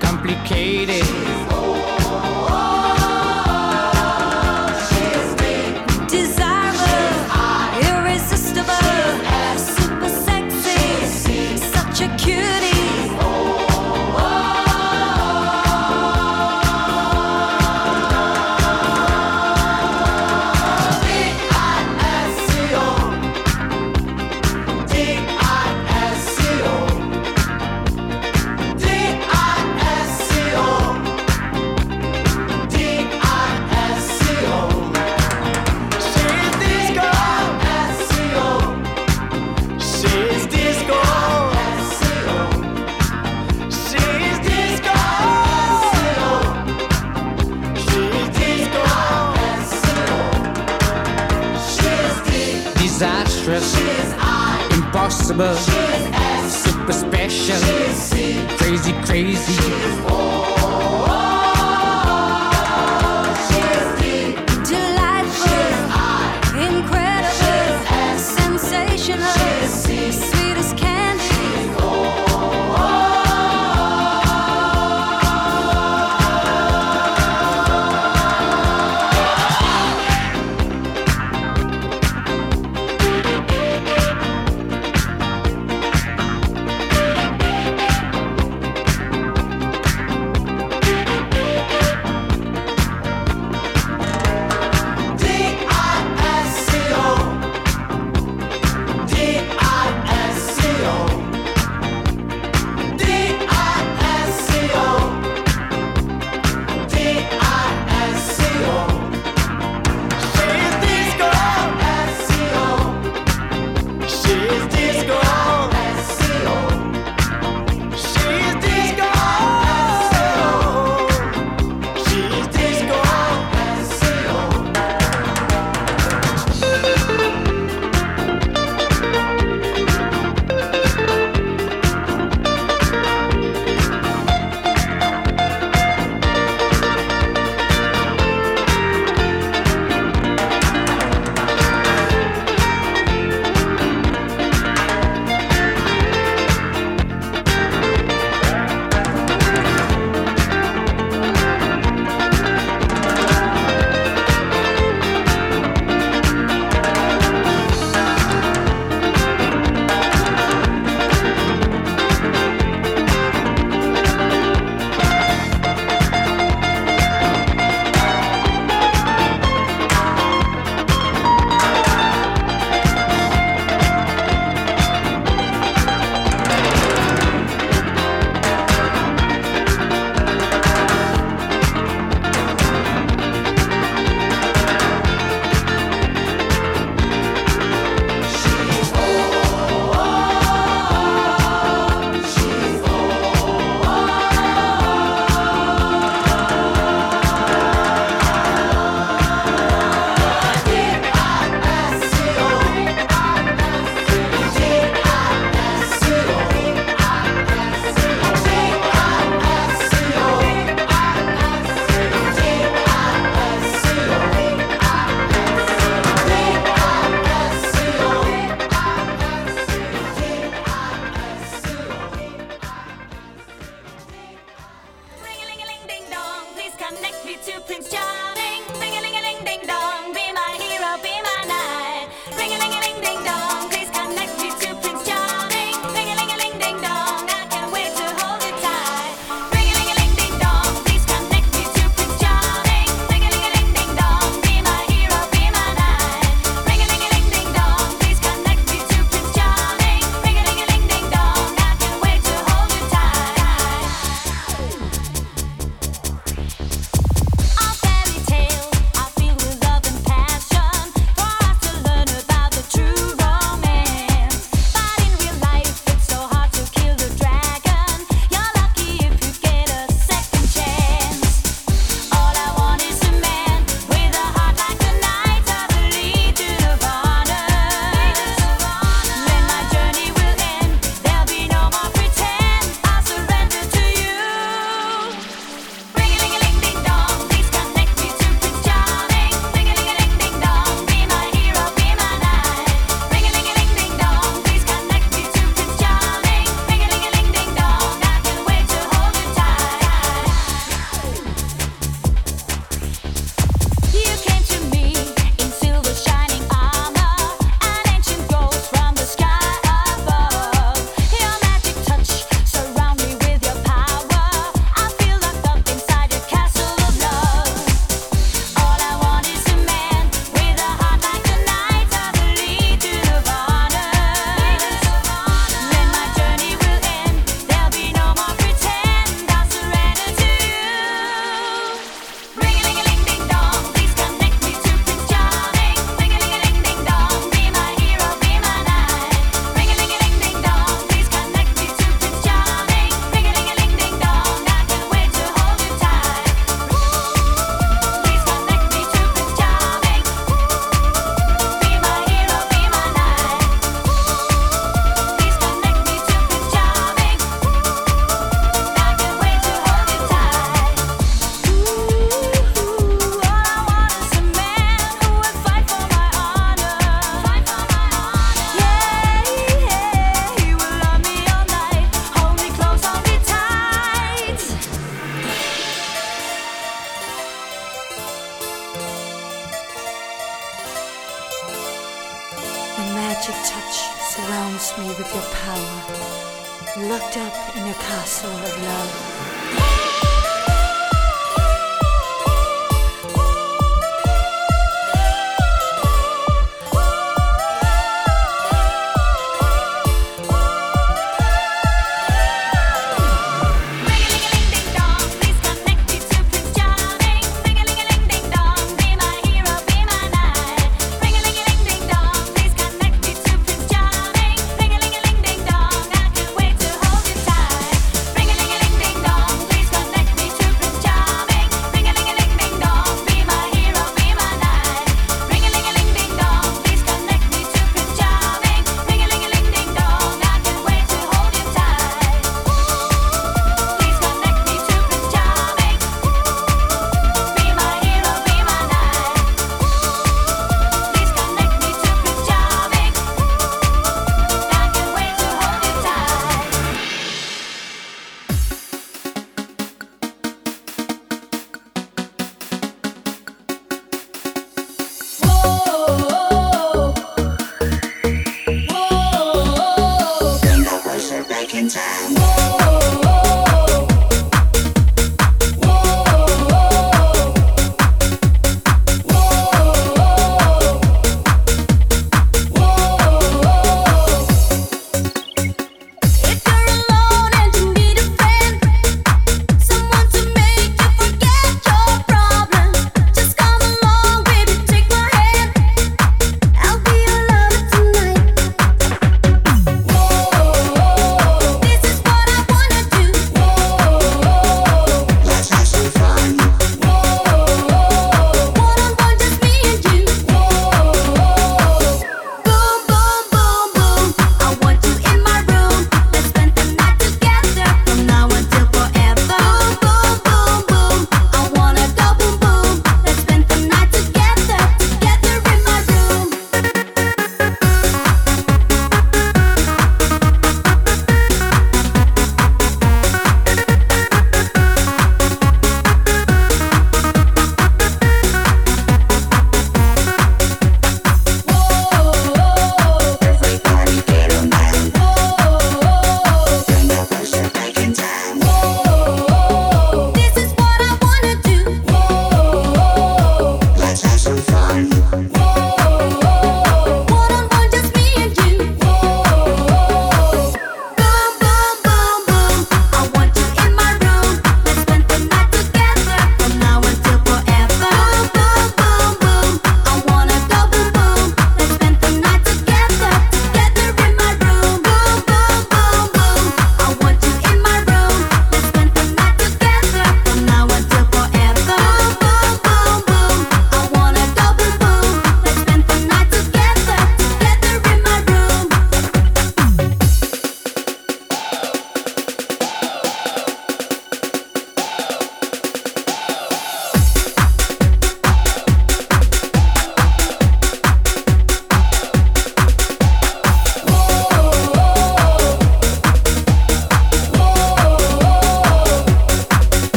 complicated.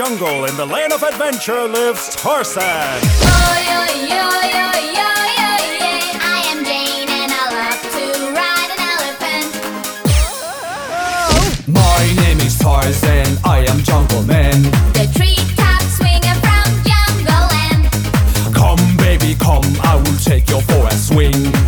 jungle, in the land of adventure, lives Tarzan. Oh, yo, yo, yo, My name is Tarzan, I am Jungle Man. The treetop swinger from Jungle Land. Come, baby, come, I will take your for a swing.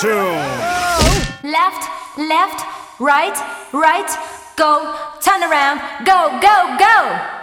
tune. Left, left, right, right, go, turn around, go, go, go.